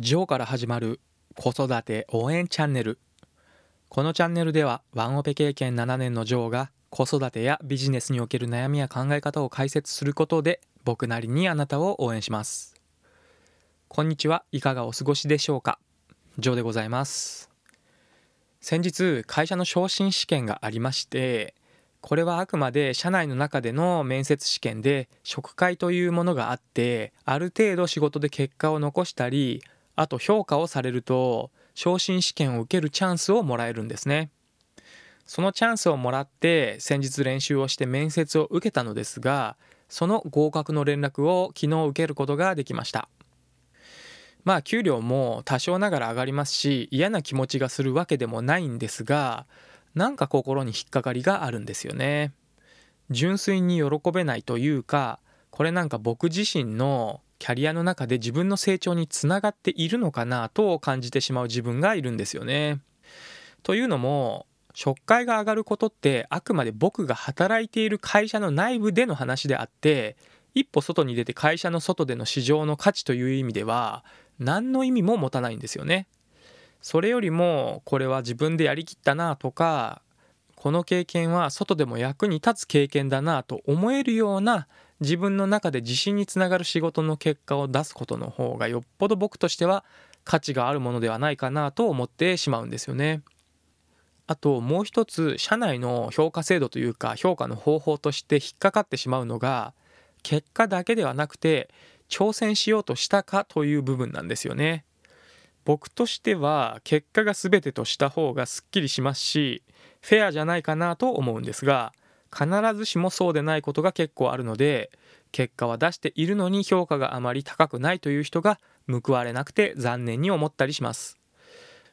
ジョーから始まる子育て応援チャンネル。このチャンネルではワンオペ経験7年のジョーが子育てやビジネスにおける悩みや考え方を解説することで僕なりにあなたを応援します。こんにちはいかがお過ごしでしょうか？ジョーでございます。先日会社の昇進試験がありましてこれはあくまで社内の中での面接試験で職会というものがあってある程度仕事で結果を残したりあと評価をされると昇進試験を受けるチャンスをもらえるんですね。そのチャンスをもらって先日練習をして面接を受けたのですがその合格の連絡を昨日受けることができました。まあ給料も多少ながら上がりますし嫌な気持ちがするわけでもないんですがなんか心に引っかかりがあるんですよね。純粋に喜べないというかこれなんか僕自身のキャリアの中で自分の成長につながっているのかなと感じてしまう自分がいるんですよね。というのも職会が上がることってあくまで僕が働いている会社の内部での話であって一歩外に出て会社の外での市場の価値という意味では何の意味も持たないんですよね。それよりもこれは自分でやりきったなとかこの経験は外でも役に立つ経験だなと思えるような自分の中で自信につながる仕事の結果を出すことの方がよっぽど僕としては価値があるものではないかなと思ってしまうんですよね。あともう一つ社内の評価制度というか評価の方法として引っかかってしまうのが結果だけではなくて挑戦しようとしたかという部分なんですよね。僕としては結果が全てとした方がすっきりしますしフェアじゃないかなと思うんですが必ずしもそうでないことが結構あるので結果は出しているのに評価があまり高くないという人が報われなくて残念に思ったりします。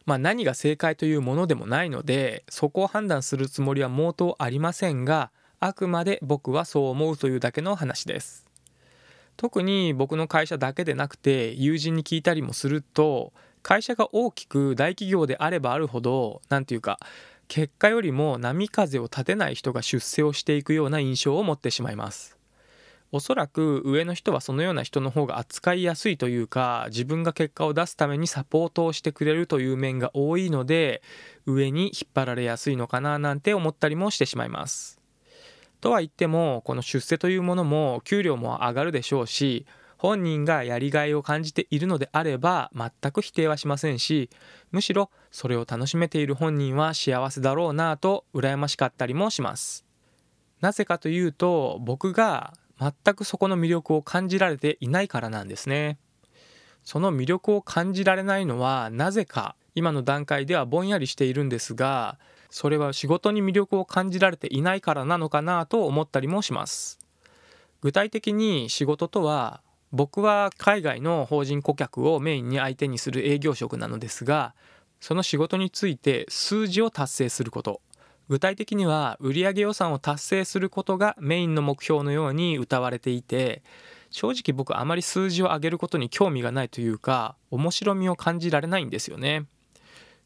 まあ、何が正解というものでもないのでそこを判断するつもりは毛頭ありませんがあくまで僕はそう思うというだけの話です。特に僕の会社だけでなくて友人に聞いたりもすると会社が大きく大企業であればあるほど何て言うか結果よりも波風を立てない人が出世をしていくような印象を持ってしまいます。おそらく上の人はそのような人の方が扱いやすいというか自分が結果を出すためにサポートをしてくれるという面が多いので上に引っ張られやすいのかななんて思ったりもしてしまいます。とは言ってもこの出世というものも給料も上がるでしょうし本人がやりがいを感じているのであれば全く否定はしませんしむしろそれを楽しめている本人は幸せだろうなと羨ましかったりもします。なぜかというと僕が全くそこの魅力を感じられていないからなんですね。その魅力を感じられないのはなぜか今の段階ではぼんやりしているんですがそれは仕事に魅力を感じられていないからなのかなと思ったりもします。具体的に仕事とは僕は海外の法人顧客をメインに相手にする営業職なのですがその仕事について数字を達成すること具体的には売上予算を達成することがメインの目標のように謳われていて正直僕あまり数字を上げることに興味がないというか面白みを感じられないんですよね。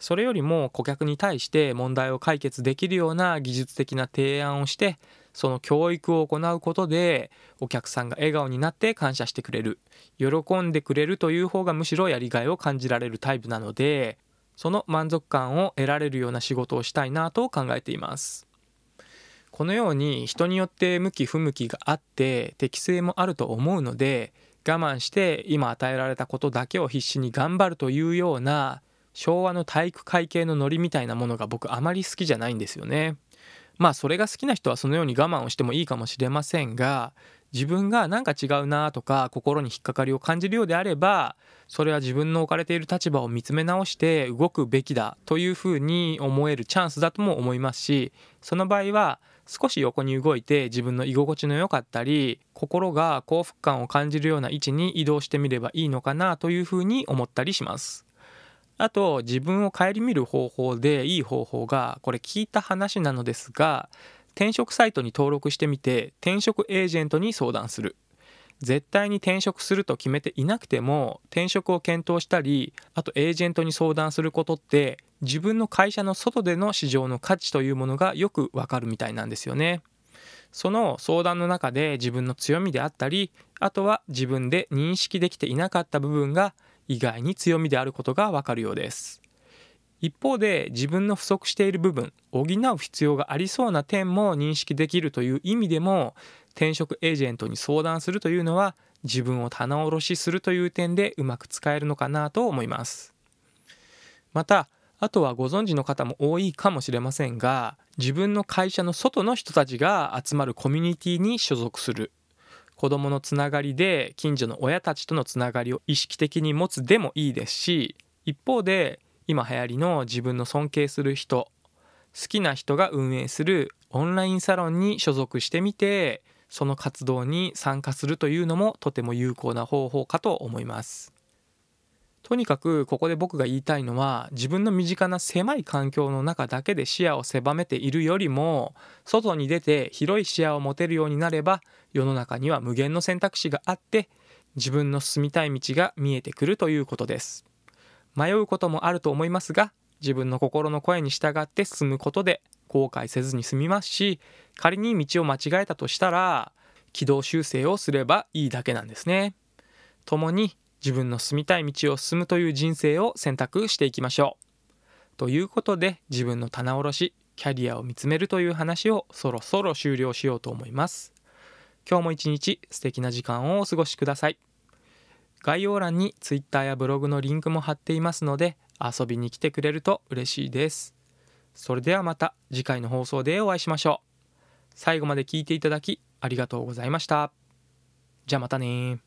それよりも顧客に対して問題を解決できるような技術的な提案をしてその教育を行うことでお客さんが笑顔になって感謝してくれる。喜んでくれるという方がむしろやりがいを感じられるタイプなのでその満足感を得られるような仕事をしたいなと考えています。このように人によって向き不向きがあって適性もあると思うので我慢して今与えられたことだけを必死に頑張るというような昭和の体育会系のノリみたいなものが僕あまり好きじゃないんですよね。まあそれが好きな人はそのように我慢をしてもいいかもしれませんが自分がなんか違うなとか心に引っかかりを感じるようであればそれは自分の置かれている立場を見つめ直して動くべきだというふうに思えるチャンスだとも思いますしその場合は少し横に動いて自分の居心地の良かったり心が幸福感を感じるような位置に移動してみればいいのかなというふうに思ったりします。あと自分を顧みる方法でいい方法がこれ聞いた話なのですが転職サイトに登録してみて転職エージェントに相談する絶対に転職すると決めていなくても転職を検討したりあとエージェントに相談することって自分の会社の外での市場の価値というものがよくわかるみたいなんですよね。その相談の中で自分の強みであったりあとは自分で認識できていなかった部分が意外に強みであることがわかるようです。一方で自分の不足している部分補う必要がありそうな点も認識できるという意味でも転職エージェントに相談するというのは自分を棚卸しするという点でうまく使えるのかなと思います。またあとはご存知の方も多いかもしれませんが自分の会社の外の人たちが集まるコミュニティに所属する。子どものつながりで近所の親たちとのつながりを意識的に持つでもいいですし一方で今流行りの自分の尊敬する人好きな人が運営するオンラインサロンに所属してみてその活動に参加するというのもとても有効な方法かと思います。とにかくここで僕が言いたいのは自分の身近な狭い環境の中だけで視野を狭めているよりも外に出て広い視野を持てるようになれば世の中には無限の選択肢があって自分の進みたい道が見えてくるということです。迷うこともあると思いますが自分の心の声に従って進むことで後悔せずに済みますし仮に道を間違えたとしたら軌道修正をすればいいだけなんですね。共に自分の進みたい道を進むという人生を選択していきましょう。ということで自分の棚卸しキャリアを見つめるという話をそろそろ終了しようと思います。今日も一日素敵な時間をお過ごしください。概要欄に Twitter やブログのリンクも貼っていますので遊びに来てくれると嬉しいです。それではまた次回の放送でお会いしましょう。最後まで聞いていただきありがとうございました。じゃあまたね